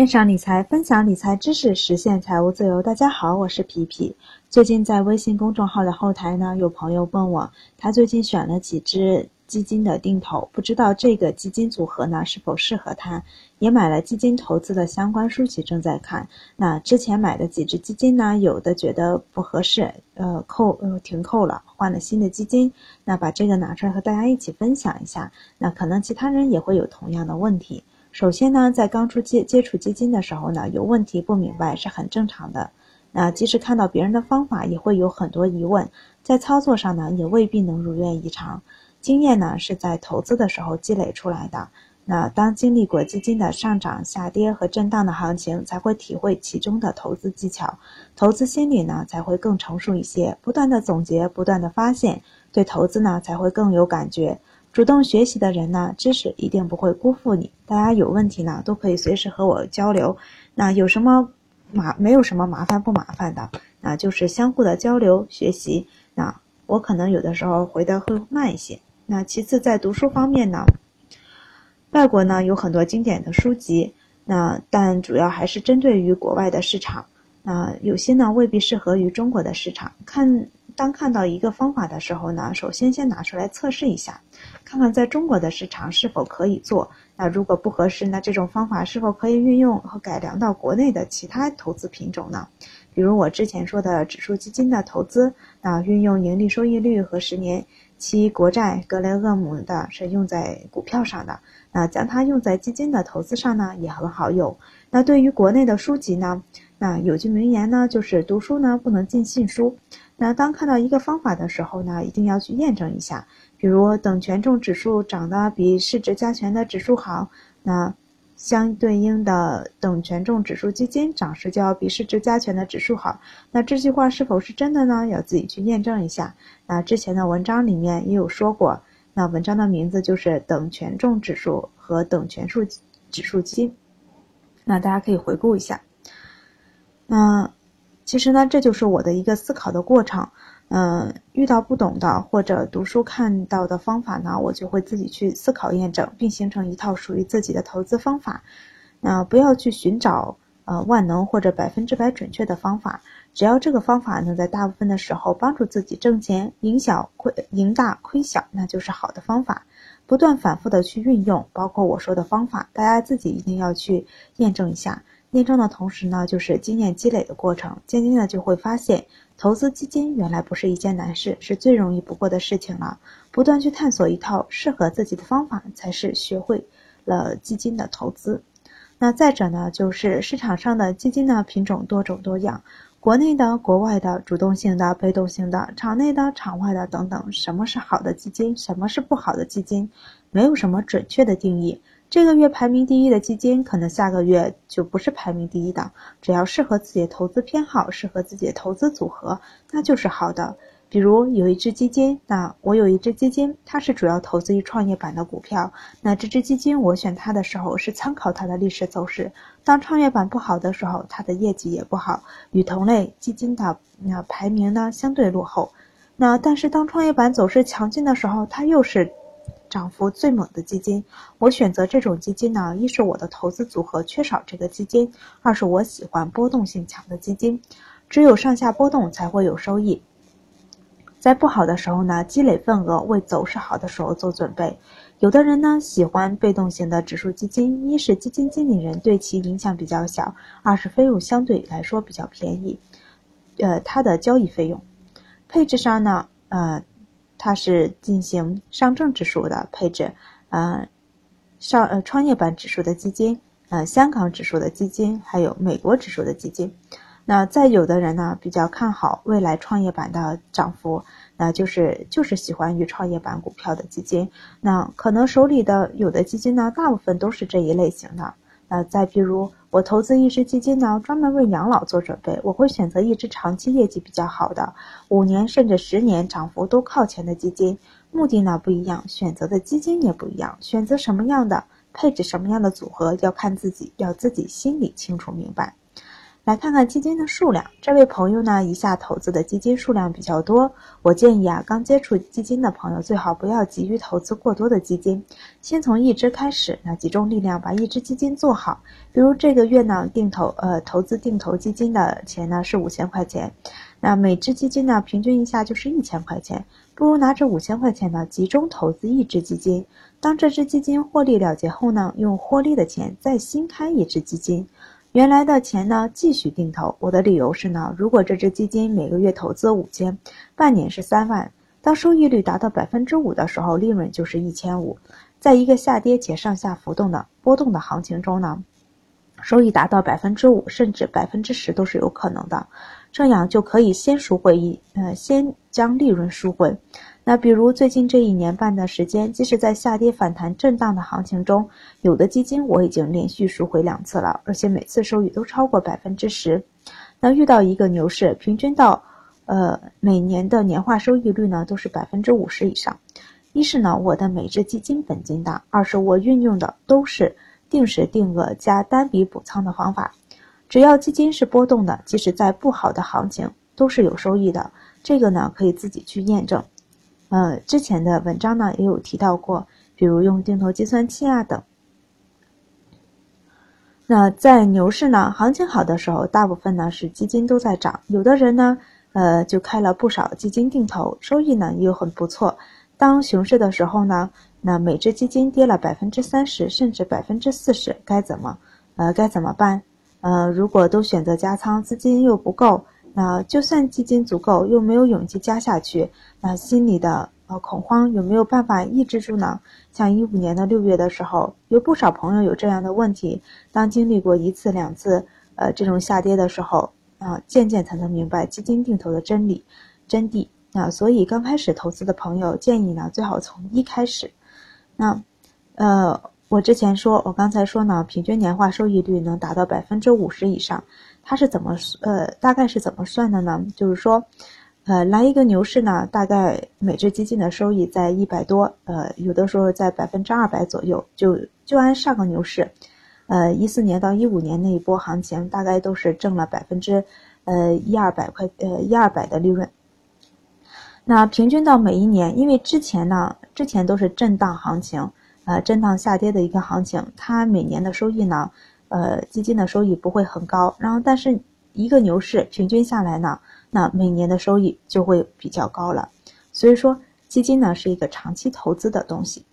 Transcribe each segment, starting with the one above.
线上理财，分享理财知识，实现财务自由。大家好，我是皮皮。最近在微信公众号的后台呢，有朋友问我，他最近选了几只基金的定投，不知道这个基金组合呢是否适合他，也买了基金投资的相关书籍，正在看。那之前买的几只基金呢，有的觉得不合适，呃，扣呃停扣了，换了新的基金。那把这个拿出来和大家一起分享一下。那可能其他人也会有同样的问题。首先呢，在刚出接接触基金的时候呢，有问题不明白是很正常的。那即使看到别人的方法，也会有很多疑问，在操作上呢，也未必能如愿以偿。经验呢，是在投资的时候积累出来的。那当经历过基金的上涨、下跌和震荡的行情，才会体会其中的投资技巧，投资心理呢才会更成熟一些。不断的总结，不断的发现，对投资呢才会更有感觉。主动学习的人呢，知识一定不会辜负你。大家有问题呢，都可以随时和我交流。那有什么麻，没有什么麻烦不麻烦的，那就是相互的交流学习。那我可能有的时候回的会慢一些。那其次在读书方面呢，外国呢有很多经典的书籍，那但主要还是针对于国外的市场。那有些呢未必适合于中国的市场。看。当看到一个方法的时候呢，首先先拿出来测试一下，看看在中国的市场是否可以做。那如果不合适，那这种方法是否可以运用和改良到国内的其他投资品种呢？比如我之前说的指数基金的投资，那运用盈利收益率和十年期国债、格雷厄姆的是用在股票上的，那将它用在基金的投资上呢，也很好用。那对于国内的书籍呢，那有句名言呢，就是读书呢不能尽信书。那当看到一个方法的时候呢，一定要去验证一下。比如等权重指数涨得比市值加权的指数好，那相对应的等权重指数基金涨势就要比市值加权的指数好。那这句话是否是真的呢？要自己去验证一下。那之前的文章里面也有说过，那文章的名字就是等权重指数和等权数指数基金。那大家可以回顾一下。那。其实呢，这就是我的一个思考的过程。嗯，遇到不懂的或者读书看到的方法呢，我就会自己去思考验证，并形成一套属于自己的投资方法。那不要去寻找呃万能或者百分之百准确的方法，只要这个方法能在大部分的时候帮助自己挣钱，赢小亏赢大亏小，那就是好的方法。不断反复的去运用，包括我说的方法，大家自己一定要去验证一下。验证的同时呢，就是经验积累的过程。渐渐的就会发现，投资基金原来不是一件难事，是最容易不过的事情了。不断去探索一套适合自己的方法，才是学会了基金的投资。那再者呢，就是市场上的基金呢品种多种多样，国内的、国外的、主动性的、被动性的、场内的、场外的等等。什么是好的基金？什么是不好的基金？没有什么准确的定义。这个月排名第一的基金，可能下个月就不是排名第一的。只要适合自己的投资偏好，适合自己的投资组合，那就是好的。比如有一只基金，那我有一只基金，它是主要投资于创业板的股票。那这只基金我选它的时候是参考它的历史走势。当创业板不好的时候，它的业绩也不好，与同类基金的那排名呢相对落后。那但是当创业板走势强劲的时候，它又是。涨幅最猛的基金，我选择这种基金呢，一是我的投资组合缺少这个基金，二是我喜欢波动性强的基金。只有上下波动才会有收益。在不好的时候呢，积累份额，为走势好的时候做准备。有的人呢喜欢被动型的指数基金，一是基金经理人对其影响比较小，二是费用相对来说比较便宜。呃，它的交易费用，配置上呢，呃。它是进行上证指数的配置，呃，上呃创业板指数的基金，呃香港指数的基金，还有美国指数的基金。那再有的人呢，比较看好未来创业板的涨幅，那就是就是喜欢于创业板股票的基金。那可能手里的有的基金呢，大部分都是这一类型的。那再比如，我投资一只基金呢，专门为养老做准备，我会选择一只长期业绩比较好的，五年甚至十年涨幅都靠前的基金。目的呢不一样，选择的基金也不一样，选择什么样的配置什么样的组合，要看自己，要自己心里清楚明白。来看看基金的数量。这位朋友呢，一下投资的基金数量比较多。我建议啊，刚接触基金的朋友最好不要急于投资过多的基金，先从一只开始，那集中力量把一只基金做好。比如这个月呢，定投呃投资定投基金的钱呢是五千块钱，那每只基金呢平均一下就是一千块钱，不如拿着五千块钱呢集中投资一只基金。当这只基金获利了结后呢，用获利的钱再新开一只基金。原来的钱呢，继续定投。我的理由是呢，如果这只基金每个月投资五千，半年是三万，当收益率达到百分之五的时候，利润就是一千五。在一个下跌且上下浮动的波动的行情中呢，收益达到百分之五甚至百分之十都是有可能的。这样就可以先赎回一，呃，先将利润赎回。那比如最近这一年半的时间，即使在下跌反弹震荡的行情中，有的基金我已经连续赎回两次了，而且每次收益都超过百分之十。那遇到一个牛市，平均到，呃，每年的年化收益率呢都是百分之五十以上。一是呢，我的每只基金本金大；二是我运用的都是定时定额加单笔补仓的方法。只要基金是波动的，即使在不好的行情都是有收益的。这个呢可以自己去验证。呃，之前的文章呢也有提到过，比如用定投计算器啊等。那在牛市呢，行情好的时候，大部分呢是基金都在涨，有的人呢，呃，就开了不少基金定投，收益呢又很不错。当熊市的时候呢，那每只基金跌了百分之三十甚至百分之四十，该怎么，呃，该怎么办？呃，如果都选择加仓，资金又不够。那就算基金足够，又没有勇气加下去，那心里的呃恐慌有没有办法抑制住呢？像一五年的六月的时候，有不少朋友有这样的问题。当经历过一次两次呃这种下跌的时候，啊，渐渐才能明白基金定投的真理真谛。那所以刚开始投资的朋友建议呢，最好从一开始。那呃，我之前说，我刚才说呢，平均年化收益率能达到百分之五十以上。它是怎么呃大概是怎么算的呢？就是说，呃来一个牛市呢，大概每只基金的收益在一百多，呃有的时候在百分之二百左右。就就按上个牛市，呃一四年到一五年那一波行情，大概都是挣了百分之呃一二百块呃一二百的利润。那平均到每一年，因为之前呢之前都是震荡行情，呃震荡下跌的一个行情，它每年的收益呢。呃，基金的收益不会很高，然后但是一个牛市平均下来呢，那每年的收益就会比较高了。所以说，基金呢是一个长期投资的东西。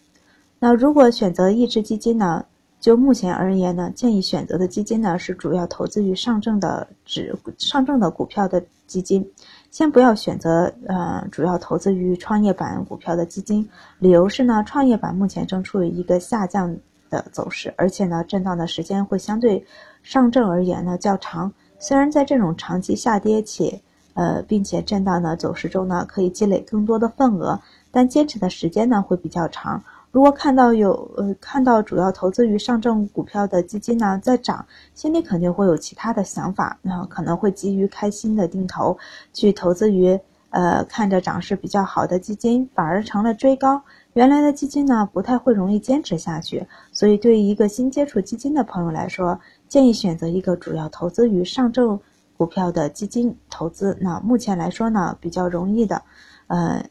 那如果选择一只基金呢，就目前而言呢，建议选择的基金呢是主要投资于上证的指上证的股票的基金，先不要选择呃主要投资于创业板股票的基金。理由是呢，创业板目前正处于一个下降。的走势，而且呢，震荡的时间会相对上证而言呢较长。虽然在这种长期下跌且呃并且震荡的走势中呢，可以积累更多的份额，但坚持的时间呢会比较长。如果看到有呃看到主要投资于上证股票的基金呢在涨，心里肯定会有其他的想法，那可能会急于开新的定投，去投资于呃看着涨势比较好的基金，反而成了追高。原来的基金呢，不太会容易坚持下去，所以对于一个新接触基金的朋友来说，建议选择一个主要投资于上证股票的基金投资。那目前来说呢，比较容易的，呃，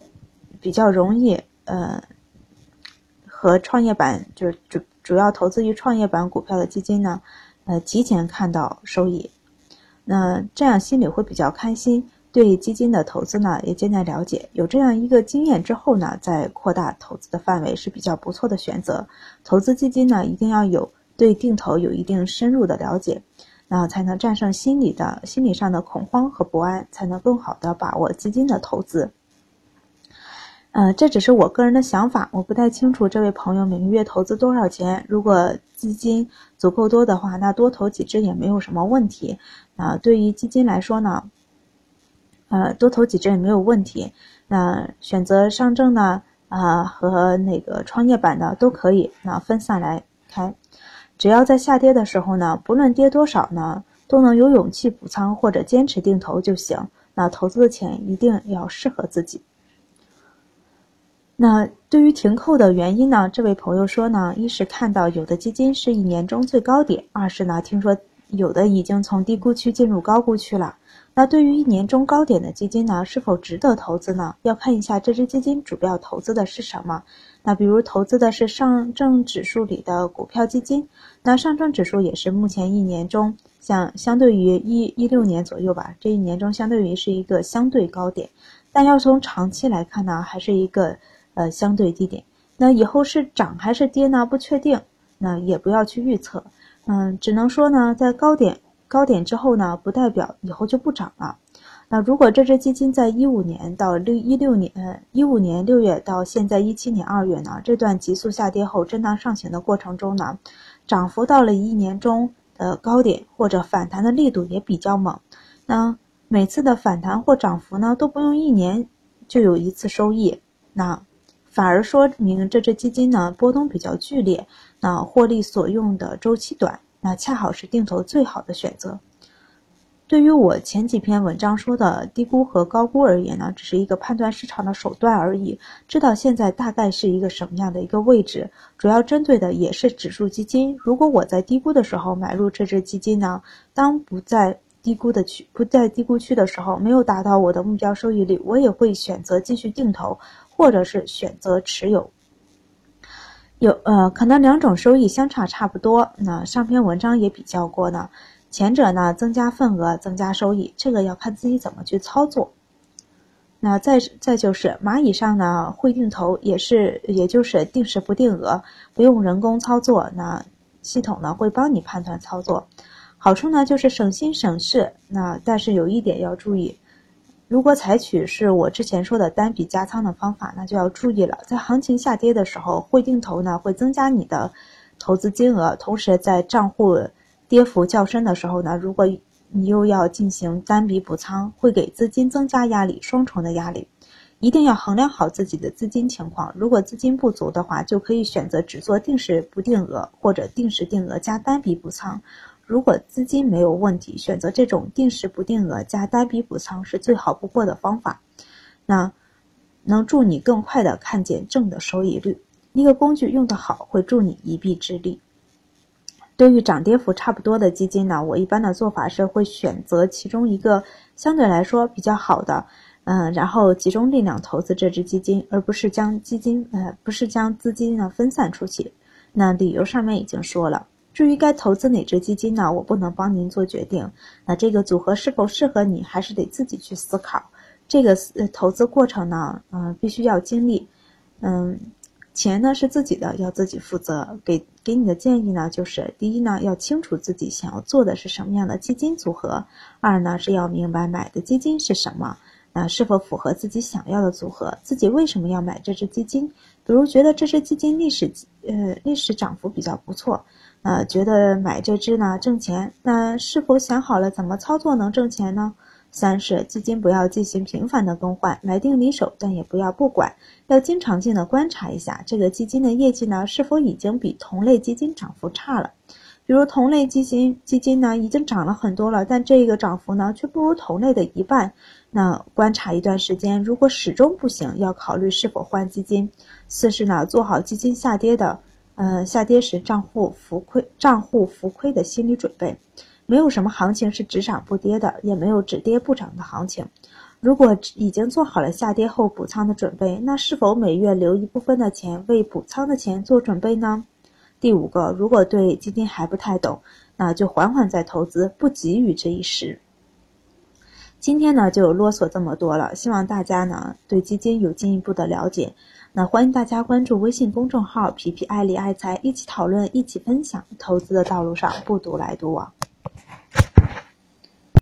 比较容易，呃，和创业板就是主主要投资于创业板股票的基金呢，呃，提前看到收益，那这样心里会比较开心。对基金的投资呢，也渐渐了解，有这样一个经验之后呢，再扩大投资的范围是比较不错的选择。投资基金呢，一定要有对定投有一定深入的了解，那才能战胜心理的心理上的恐慌和不安，才能更好的把握基金的投资。呃，这只是我个人的想法，我不太清楚这位朋友每个月投资多少钱。如果资金足够多的话，那多投几只也没有什么问题。啊，对于基金来说呢？呃，多投几只也没有问题。那选择上证呢？啊，和那个创业板的都可以。那分散来开，只要在下跌的时候呢，不论跌多少呢，都能有勇气补仓或者坚持定投就行。那投资的钱一定要适合自己。那对于停扣的原因呢？这位朋友说呢，一是看到有的基金是一年中最高点，二是呢听说有的已经从低估区进入高估区了。那对于一年中高点的基金呢，是否值得投资呢？要看一下这只基金主要投资的是什么。那比如投资的是上证指数里的股票基金，那上证指数也是目前一年中像相对于一一六年左右吧，这一年中相对于是一个相对高点，但要从长期来看呢，还是一个呃相对低点。那以后是涨还是跌呢？不确定，那也不要去预测。嗯，只能说呢，在高点。高点之后呢，不代表以后就不涨了。那如果这只基金在一五年到六一六年，呃，一五年六月到现在一七年二月呢，这段急速下跌后震荡上行的过程中呢，涨幅到了一年中的高点或者反弹的力度也比较猛。那每次的反弹或涨幅呢，都不用一年就有一次收益，那反而说明这只基金呢波动比较剧烈，那获利所用的周期短。那恰好是定投最好的选择。对于我前几篇文章说的低估和高估而言呢，只是一个判断市场的手段而已。知道现在大概是一个什么样的一个位置，主要针对的也是指数基金。如果我在低估的时候买入这只基金呢，当不在低估的区不在低估区的时候，没有达到我的目标收益率，我也会选择继续定投，或者是选择持有。有呃，可能两种收益相差差不多。那上篇文章也比较过呢，前者呢增加份额，增加收益，这个要看自己怎么去操作。那再再就是蚂蚁上呢会定投，也是也就是定时不定额，不用人工操作，那系统呢会帮你判断操作。好处呢就是省心省事，那但是有一点要注意。如果采取是我之前说的单笔加仓的方法，那就要注意了。在行情下跌的时候，会定投呢会增加你的投资金额，同时在账户跌幅较深的时候呢，如果你又要进行单笔补仓，会给资金增加压力，双重的压力。一定要衡量好自己的资金情况。如果资金不足的话，就可以选择只做定时不定额，或者定时定额加单笔补仓。如果资金没有问题，选择这种定时不定额加单笔补仓是最好不过的方法。那能助你更快的看见正的收益率。一个工具用得好，会助你一臂之力。对于涨跌幅差不多的基金呢，我一般的做法是会选择其中一个相对来说比较好的，嗯，然后集中力量投资这只基金，而不是将基金呃不是将资金呢分散出去。那理由上面已经说了。至于该投资哪只基金呢？我不能帮您做决定。那这个组合是否适合你，还是得自己去思考。这个呃投资过程呢，嗯，必须要经历。嗯，钱呢是自己的，要自己负责。给给你的建议呢，就是第一呢，要清楚自己想要做的是什么样的基金组合；二呢，是要明白买的基金是什么，那是否符合自己想要的组合，自己为什么要买这只基金？比如觉得这只基金历史呃历史涨幅比较不错。呃，觉得买这只呢挣钱，那是否想好了怎么操作能挣钱呢？三是基金不要进行频繁的更换，买定离手，但也不要不管，要经常性的观察一下这个基金的业绩呢是否已经比同类基金涨幅差了。比如同类基金基金呢已经涨了很多了，但这个涨幅呢却不如同类的一半，那观察一段时间，如果始终不行，要考虑是否换基金。四是呢做好基金下跌的。呃，下跌时账户浮亏、账户浮亏的心理准备，没有什么行情是只涨不跌的，也没有只跌不涨的行情。如果已经做好了下跌后补仓的准备，那是否每月留一部分的钱为补仓的钱做准备呢？第五个，如果对基金还不太懂，那就缓缓再投资，不急于这一时。今天呢，就啰嗦这么多了，希望大家呢对基金有进一步的了解。那欢迎大家关注微信公众号“皮皮爱理爱财”，一起讨论，一起分享，投资的道路上不独来独往。